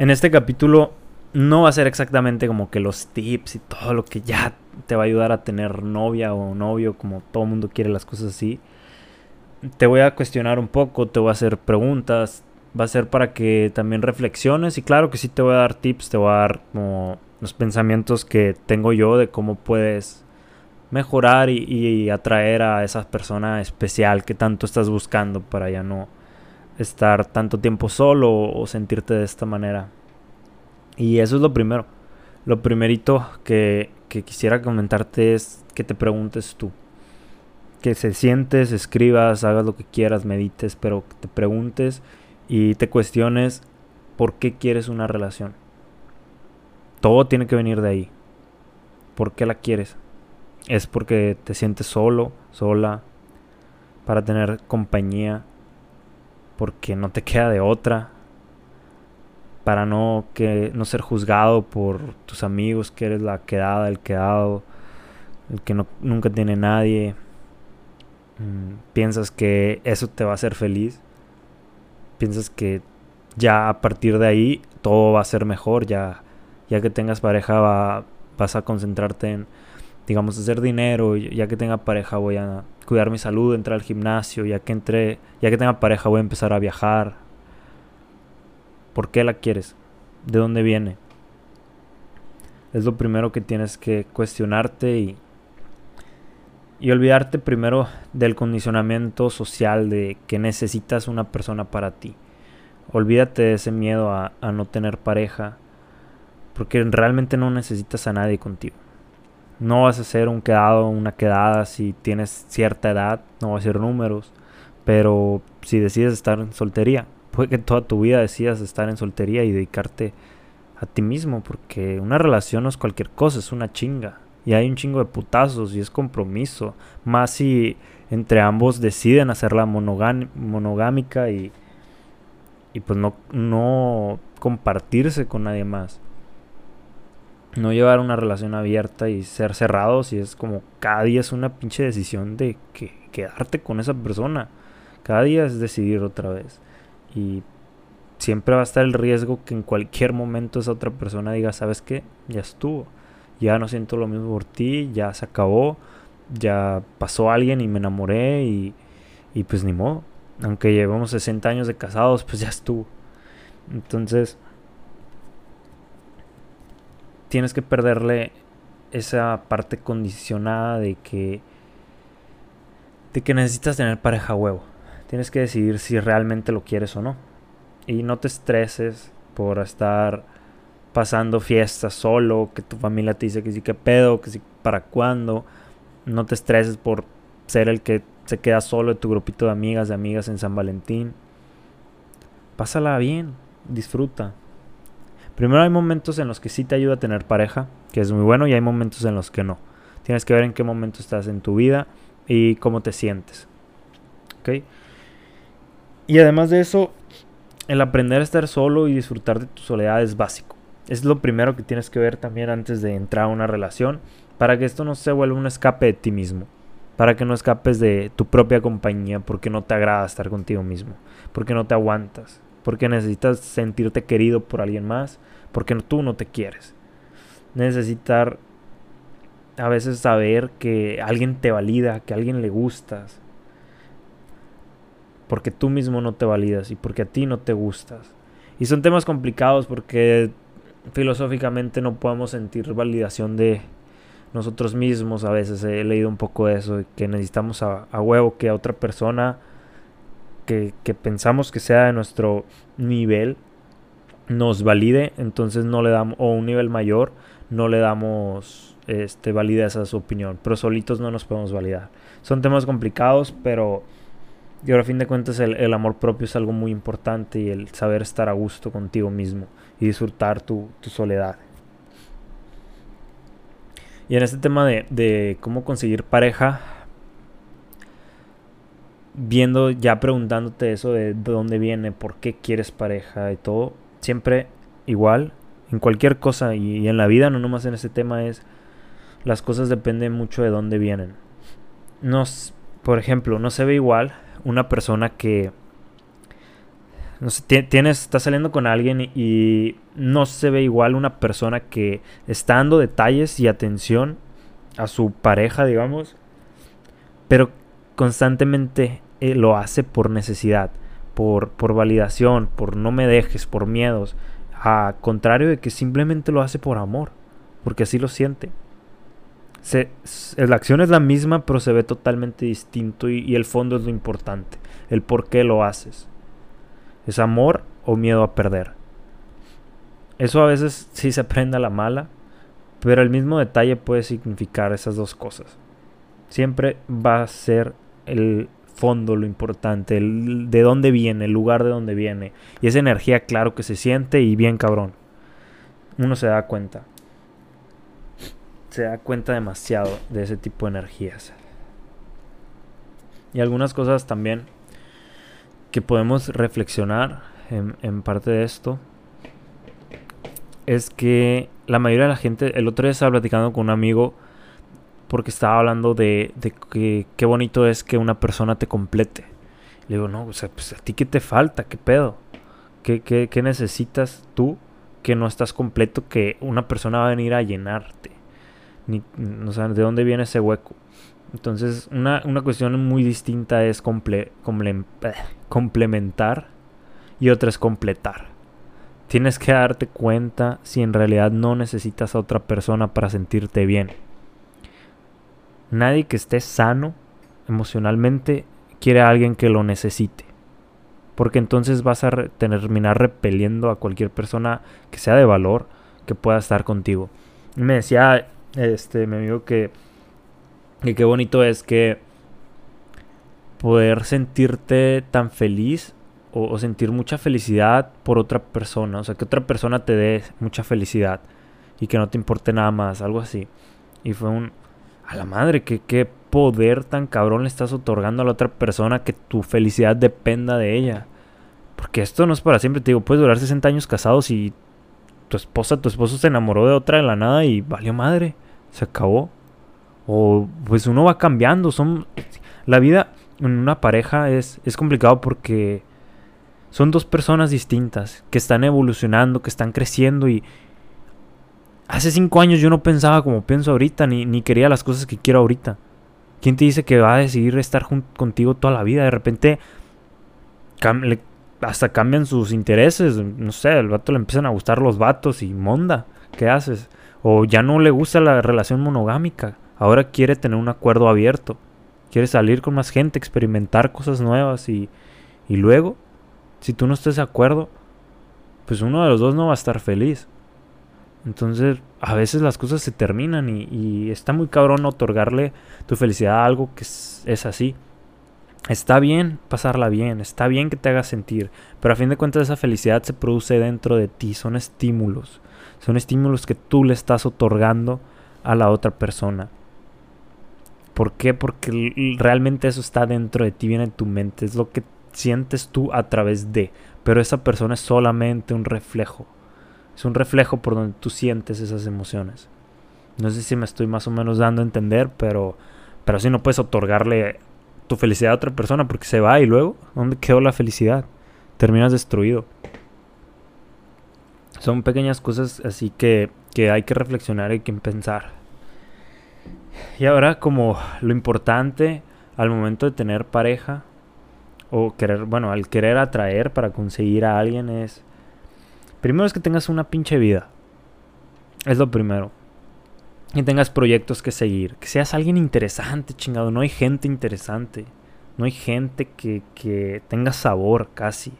En este capítulo no va a ser exactamente como que los tips y todo lo que ya te va a ayudar a tener novia o novio, como todo mundo quiere las cosas así. Te voy a cuestionar un poco, te voy a hacer preguntas, va a ser para que también reflexiones y claro que sí te voy a dar tips, te voy a dar como los pensamientos que tengo yo de cómo puedes mejorar y, atraer a esa persona especial que tanto estás buscando para ya no estar tanto tiempo solo o sentirte de esta manera. Y eso es lo primero. Lo primerito que, que quisiera comentarte es que te preguntes tú. Que se sientes, escribas, hagas lo que quieras, medites, pero que te preguntes y te cuestiones por qué quieres una relación. Todo tiene que venir de ahí. ¿Por qué la quieres? Es porque te sientes solo, sola, para tener compañía, porque no te queda de otra, para no que no ser juzgado por tus amigos que eres la quedada, el quedado, el que no, nunca tiene nadie. Mm, piensas que eso te va a hacer feliz. Piensas que ya a partir de ahí todo va a ser mejor, ya, ya que tengas pareja va, vas a concentrarte en, digamos, hacer dinero, ya que tenga pareja voy a cuidar mi salud, entrar al gimnasio, ya que entre, ya que tenga pareja voy a empezar a viajar. ¿Por qué la quieres? ¿De dónde viene? Es lo primero que tienes que cuestionarte y y olvidarte primero del condicionamiento social de que necesitas una persona para ti. Olvídate de ese miedo a, no tener pareja, porque realmente no necesitas a nadie contigo. No vas a ser un quedado, una quedada si tienes cierta edad, no va a ser números, pero si decides estar en soltería, puede que toda tu vida decidas estar en soltería y dedicarte a ti mismo, porque una relación no es cualquier cosa, es una chinga. Y hay un chingo de putazos y es compromiso. Más si entre ambos deciden hacerla monogámica y, y pues no, no compartirse con nadie más. No llevar una relación abierta y ser cerrados y es como cada día es una pinche decisión de que, quedarte con esa persona. Cada día es decidir otra vez. Y siempre va a estar el riesgo que en cualquier momento esa otra persona diga, ¿sabes qué? Ya estuvo ya no siento lo mismo por ti, ya se acabó, ya pasó alguien y me enamoré y, y pues ni modo. Aunque llevamos 60 años de casados, pues ya estuvo. Entonces, tienes que perderle esa parte condicionada de que de que necesitas tener pareja huevo. Tienes que decidir si realmente lo quieres o no. Y no te estreses por estar pasando fiestas solo, que tu familia te dice que sí, que pedo, que sí, para cuándo. No te estreses por ser el que se queda solo de tu grupito de amigas, de amigas en San Valentín. Pásala bien, disfruta. Primero hay momentos en los que sí te ayuda a tener pareja, que es muy bueno, y hay momentos en los que no. Tienes que ver en qué momento estás en tu vida y cómo te sientes. ¿Ok? Y además de eso, el aprender a estar solo y disfrutar de tu soledad es básico. Es lo primero que tienes que ver también antes de entrar a una relación para que esto no se vuelva un escape de ti mismo. Para que no escapes de tu propia compañía porque no te agrada estar contigo mismo. Porque no te aguantas. Porque necesitas sentirte querido por alguien más. Porque tú no te quieres. Necesitar a veces saber que alguien te valida, que a alguien le gustas. Porque tú mismo no te validas y porque a ti no te gustas. Y son temas complicados porque filosóficamente no podemos sentir validación de nosotros mismos. A veces he leído un poco de eso, que necesitamos a, huevo que a otra persona que, pensamos que sea de nuestro nivel nos valide, entonces no le damos, o un nivel mayor, no le damos este, validez a su opinión, pero solitos no nos podemos validar. Son temas complicados, pero yo a fin de cuentas el, el amor propio es algo muy importante y el saber estar a gusto contigo mismo y disfrutar tu, soledad. Y en este tema de, cómo conseguir pareja, viendo, ya preguntándote eso de, dónde viene, por qué quieres pareja y todo, siempre igual, en cualquier cosa y, en la vida, no nomás en este tema, es las cosas dependen mucho de dónde vienen. Nos, por ejemplo, no se ve igual una persona que no sé, tienes, saliendo con alguien y, no se ve igual una persona que está dando detalles y atención a su pareja, digamos, pero constantemente eh, lo hace por necesidad, por, por validación, por no me dejes, por miedos, a contrario de que simplemente lo hace por amor, porque así lo siente. La acción es la misma, pero se ve totalmente distinto y, y el fondo es lo importante, el por qué lo haces. ¿Es amor o miedo a perder? Eso a veces sí se aprende a la mala, pero el mismo detalle puede significar esas dos cosas. Siempre va a ser el fondo lo importante, el de dónde viene, el lugar de dónde viene. Y esa energía, claro que se siente y bien cabrón. Uno se da cuenta. Se da cuenta demasiado de ese tipo de energías. Y algunas cosas también que podemos reflexionar en, parte de esto es que la mayoría de la gente, el otro día estaba platicando con un amigo porque estaba hablando de, que qué bonito es que una persona te complete. Le digo, no, o sea, pues a ti qué te falta, qué pedo, qué, necesitas tú que no estás completo, que una persona va a venir a llenarte. Ni, o ¿de dónde viene ese hueco? Entonces, una, cuestión muy distinta es comple, complementar y otra es completar. Tienes que darte cuenta si en realidad no necesitas a otra persona para sentirte bien. Nadie que esté sano emocionalmente quiere a alguien que lo necesite. Porque entonces vas a terminar repeliendo a cualquier persona que sea de valor que pueda estar contigo. me decía este mi amigo que y qué bonito es que poder sentirte tan feliz o, sentir mucha felicidad por otra persona. O sea, que otra persona te dé mucha felicidad y que no te importe nada más, algo así. Y fue un... A la madre, que qué poder tan cabrón le estás otorgando a la otra persona que tu felicidad dependa de ella. Porque esto no es para siempre, te digo, puedes durar 60 años casados y tu esposa, tu esposo se enamoró de otra de la nada y valió madre. Se acabó. O pues uno va cambiando. Son. La vida en una pareja es, es complicado porque son dos personas distintas que están evolucionando, que están creciendo y. Hace cinco años yo no pensaba como pienso ahorita, ni, ni quería las cosas que quiero ahorita. ¿Quién te dice que va a decidir estar contigo toda la vida? De repente hasta cambian sus intereses. No sé, el vato le empiezan a gustar los vatos y monda. ¿Qué haces? O ya no le gusta la relación monogámica. Ahora quiere tener un acuerdo abierto. Quiere salir con más gente, experimentar cosas nuevas y, y luego, si tú no estás de acuerdo, pues uno de los dos no va a estar feliz. Entonces, a veces las cosas se terminan y, está muy cabrón otorgarle tu felicidad a algo que es, así. Está bien pasarla bien, está bien que te haga sentir, pero a fin de cuentas esa felicidad se produce dentro de ti, son estímulos, son estímulos que tú le estás otorgando a la otra persona. ¿Por qué? Porque realmente eso está dentro de ti, viene en tu mente, es lo que sientes tú a través de, pero esa persona es solamente un reflejo, es un reflejo por donde tú sientes esas emociones. No sé si me estoy más o menos dando a entender, pero, pero si no puedes otorgarle tu felicidad a otra persona porque se va y luego, ¿dónde quedó la felicidad? Terminas destruido. Son pequeñas cosas así que, que hay que reflexionar y que pensar. Y ahora como lo importante al momento de tener pareja o querer, bueno, al querer atraer para conseguir a alguien es primero es que tengas una pinche vida. Es lo primero. Que tengas proyectos que seguir, que seas alguien interesante, chingado, no hay gente interesante. No hay gente que, que tenga sabor casi.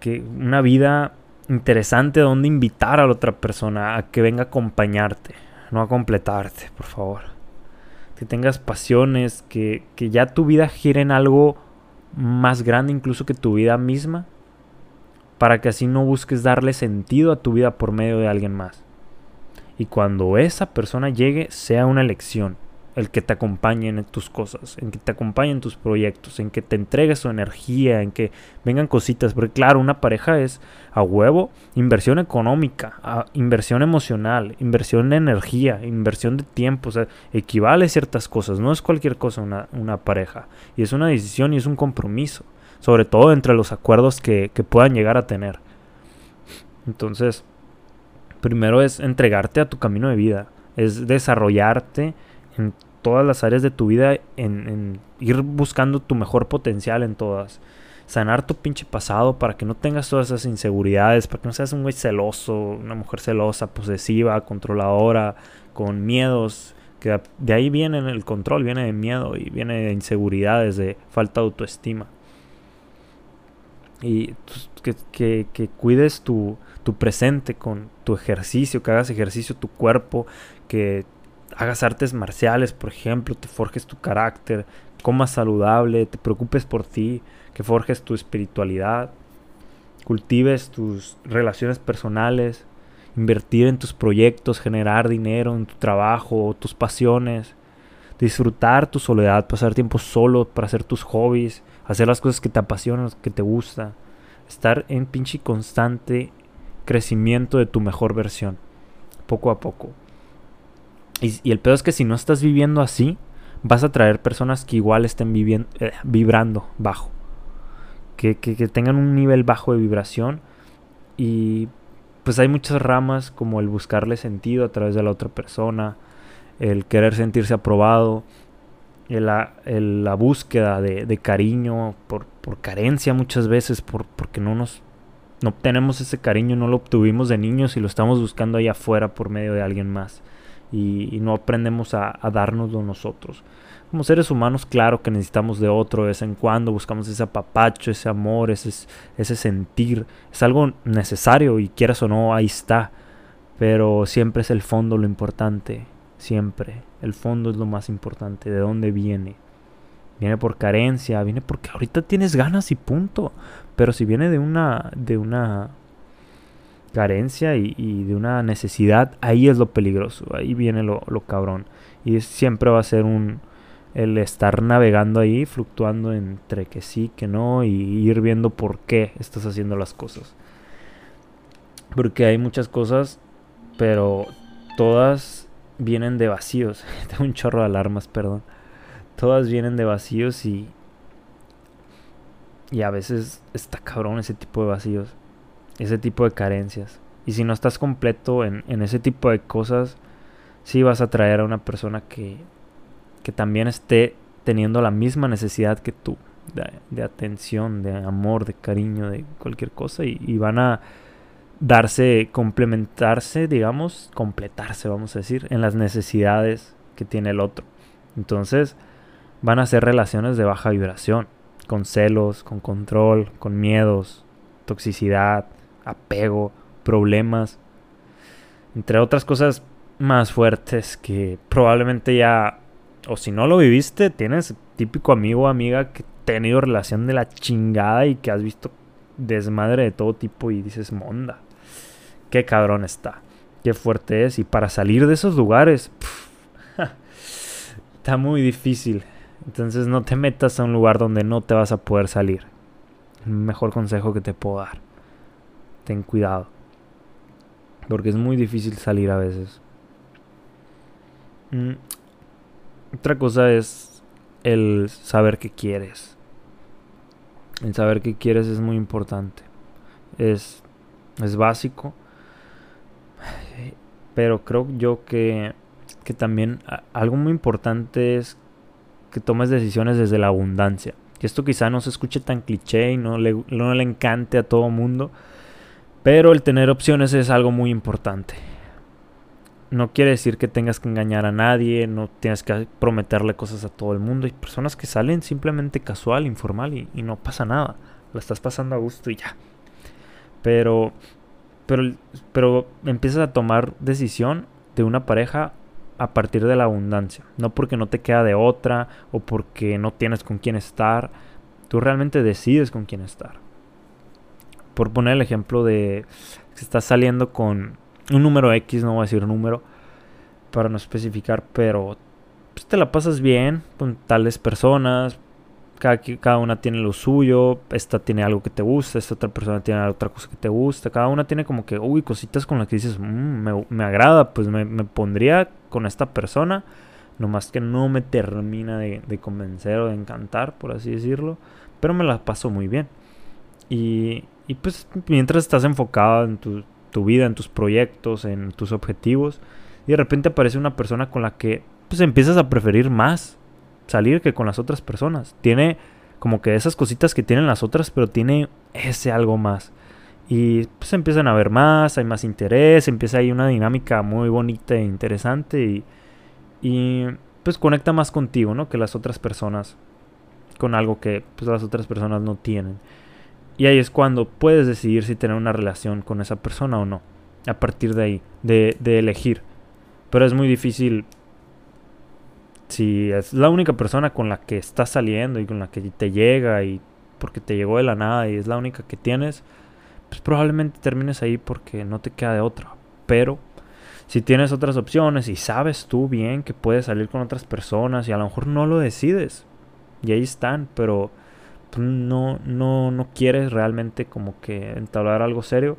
Que una vida interesante donde invitar a la otra persona a que venga a acompañarte, no a completarte, por favor que tengas pasiones, que, que ya tu vida gire en algo más grande incluso que tu vida misma, para que así no busques darle sentido a tu vida por medio de alguien más. Y cuando esa persona llegue, sea una elección el que te acompañe en tus cosas, en que te acompañe en tus proyectos, en que te entregue su energía, en que vengan cositas. Porque claro, una pareja es a huevo inversión económica, inversión emocional, inversión de energía, inversión de tiempo. O sea, equivale a ciertas cosas. No es cualquier cosa una, una pareja. Y es una decisión y es un compromiso. Sobre todo entre los acuerdos que, que puedan llegar a tener. Entonces, primero es entregarte a tu camino de vida, es desarrollarte en todas las áreas de tu vida, en, ir buscando tu mejor potencial en todas. Sanar tu pinche pasado para que no tengas todas esas inseguridades, para que no seas un güey celoso, una mujer celosa, posesiva, controladora, con miedos. Que de ahí viene el control, viene de miedo y viene de inseguridades, de falta de autoestima. Y que, que cuides tu, tu presente con tu ejercicio, que hagas ejercicio tu cuerpo, que hagas artes marciales, por ejemplo, te forjes tu carácter, comas saludable, te preocupes por ti, que forjes tu espiritualidad, cultives tus relaciones personales, invertir en tus proyectos, generar dinero en tu trabajo, tus pasiones, disfrutar tu soledad, pasar tiempo solo para hacer tus hobbies, hacer las cosas que te apasionan, que te gusta, estar en pinche constante crecimiento de tu mejor versión, poco a poco. Y, el peor es que si no estás viviendo así, vas a traer personas que igual estén viviendo, eh, vibrando bajo. Que, que, tengan un nivel bajo de vibración. Y pues hay muchas ramas como el buscarle sentido a través de la otra persona, el querer sentirse aprobado, la, búsqueda de, cariño por, carencia muchas veces, por, porque no nos no obtenemos ese cariño, no lo obtuvimos de niños y lo estamos buscando allá afuera por medio de alguien más y, no aprendemos a, a dárnoslo nosotros. Como seres humanos, claro que necesitamos de otro de vez en cuando, buscamos ese apapacho, ese amor, ese, ese sentir. Es algo necesario y quieras o no, ahí está. Pero siempre es el fondo lo importante, siempre. El fondo es lo más importante, de dónde viene. Viene por carencia, viene porque ahorita tienes ganas y punto. Pero si viene de una, de una carencia y, de una necesidad, ahí es lo peligroso, ahí viene lo, cabrón. Y siempre va a ser un el estar navegando ahí, fluctuando entre que sí, que no, y ir viendo por qué estás haciendo las cosas. Porque hay muchas cosas, pero todas vienen de vacíos. Tengo un chorro de alarmas, perdón. Todas vienen de vacíos y. Y a veces está cabrón ese tipo de vacíos ese tipo de carencias. Y si no estás completo en, ese tipo de cosas, sí vas a traer a una persona que, que también esté teniendo la misma necesidad que tú, de, atención, de amor, de cariño, de cualquier cosa, y, van a darse, complementarse, digamos, completarse, vamos a decir, en las necesidades que tiene el otro. Entonces, van a ser relaciones de baja vibración, con celos, con control, con miedos, toxicidad, apego, problemas, entre otras cosas más fuertes que probablemente ya, o si no lo viviste, tienes típico amigo o amiga que ha tenido relación de la chingada y que has visto desmadre de todo tipo y dices, monda, qué cabrón está, qué fuerte es. Y para salir de esos lugares, está muy difícil. Entonces no te metas a un lugar donde no te vas a poder salir. El mejor consejo que te puedo dar ten cuidado. Porque es muy difícil salir a veces. Mm, otra cosa es el saber qué quieres. El saber qué quieres es muy importante. Es, es básico. Pero creo yo que, que también algo muy importante es que tomes decisiones desde la abundancia. Que esto quizá no se escuche tan cliché y no le, no le encante a todo mundo. Pero el tener opciones es algo muy importante. No quiere decir que tengas que engañar a nadie, no tienes que prometerle cosas a todo el mundo. Hay personas que salen simplemente casual, informal y, no pasa nada. La estás pasando a gusto y ya. Pero, pero, pero empiezas a tomar decisión de una pareja a partir de la abundancia. No porque no te queda de otra o porque no tienes con quién estar. Tú realmente decides con quién estar por poner el ejemplo de que estás saliendo con un número X, no voy a decir número, para no especificar, pero pues, te la pasas bien con tales personas, cada, cada, una tiene lo suyo, esta tiene algo que te gusta, esta otra persona tiene otra cosa que te gusta, cada una tiene como que, uy, cositas con las que dices, mm, me, agrada, pues me, pondría con esta persona, nomás que no me termina de, de convencer o de encantar, por así decirlo, pero me la paso muy bien. Y, y pues mientras estás enfocado en tu, tu, vida, en tus proyectos, en tus objetivos, y de repente aparece una persona con la que pues empiezas a preferir más salir que con las otras personas. Tiene como que esas cositas que tienen las otras, pero tiene ese algo más. Y pues empiezan a ver más, hay más interés, empieza ahí una dinámica muy bonita e interesante y, y pues conecta más contigo, ¿no? Que las otras personas con algo que pues las otras personas no tienen. Y ahí es cuando puedes decidir si tener una relación con esa persona o no. A partir de ahí, de, de elegir. Pero es muy difícil si es la única persona con la que estás saliendo y con la que te llega y porque te llegó de la nada y es la única que tienes, pues probablemente termines ahí porque no te queda de otra. Pero si tienes otras opciones y sabes tú bien que puedes salir con otras personas y a lo mejor no lo decides y ahí están, pero no, no, no quieres realmente como que entablar algo serio,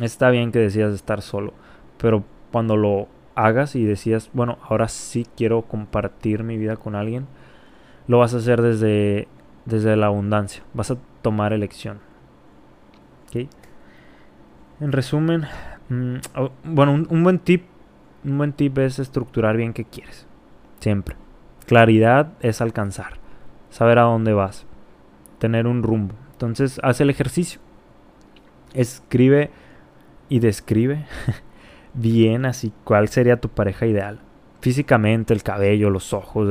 está bien que decidas estar solo, pero cuando lo hagas y decías, bueno, ahora sí quiero compartir mi vida con alguien, lo vas a hacer desde, desde la abundancia. Vas a tomar elección. En resumen, mm, bueno, un, buen tip, un buen tip es estructurar bien qué quieres. Siempre. Claridad es alcanzar. Saber a dónde vas. Tener un rumbo. Entonces, haz el ejercicio. Escribe y describe bien así cuál sería tu pareja ideal. Físicamente, el cabello, los ojos,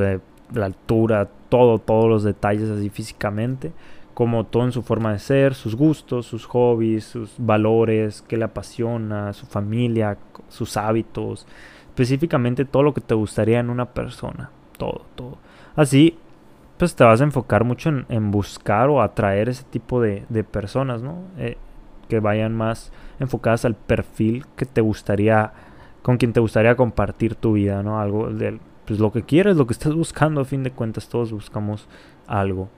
la altura, todo, todos los detalles así físicamente, como todo en su forma de ser, sus gustos, sus hobbies, sus valores, qué le apasiona, su familia, sus hábitos, específicamente todo lo que te gustaría en una persona, todo, todo. Así, pues te vas a enfocar mucho en, buscar o atraer ese tipo de, personas, ¿no? Eh, que vayan más enfocadas al perfil que te gustaría, con quien te gustaría compartir tu vida, ¿no? Algo del, pues lo que quieres, lo que estás buscando, a fin de cuentas todos buscamos algo.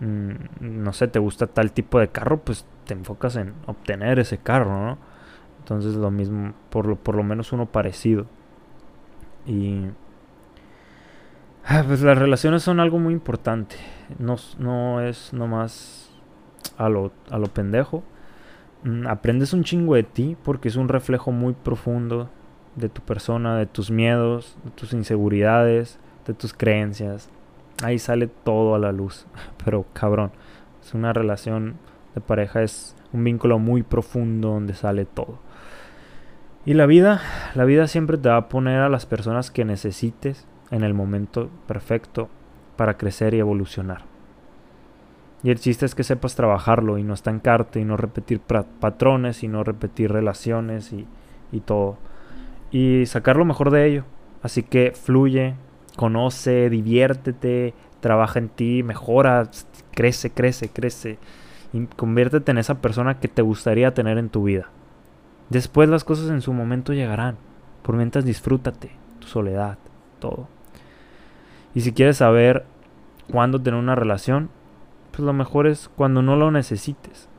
Mm, no sé, te gusta tal tipo de carro, pues te enfocas en obtener ese carro, ¿no? Entonces lo mismo, por lo, por lo menos uno parecido. Y... Ah, pues las relaciones son algo muy importante. No, no es nomás a lo, a lo pendejo. Mm, aprendes un chingo de ti porque es un reflejo muy profundo de tu persona, de tus miedos, de tus inseguridades, de tus creencias. Ahí sale todo a la luz. Pero cabrón, es una relación de pareja, es un vínculo muy profundo donde sale todo. Y la vida, la vida siempre te va a poner a las personas que necesites en el momento perfecto para crecer y evolucionar. Y el chiste es que sepas trabajarlo y no estancarte y no repetir patrones y no repetir relaciones y, y todo. Y sacar lo mejor de ello. Así que fluye, conoce, diviértete, trabaja en ti, mejora, crece, crece, crece. Y conviértete en esa persona que te gustaría tener en tu vida. Después las cosas en su momento llegarán. Por mientras disfrútate, tu soledad, todo. Y si quieres saber cuándo tener una relación, pues lo mejor es cuando no lo necesites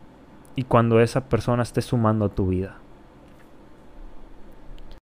y cuando esa persona esté sumando a tu vida.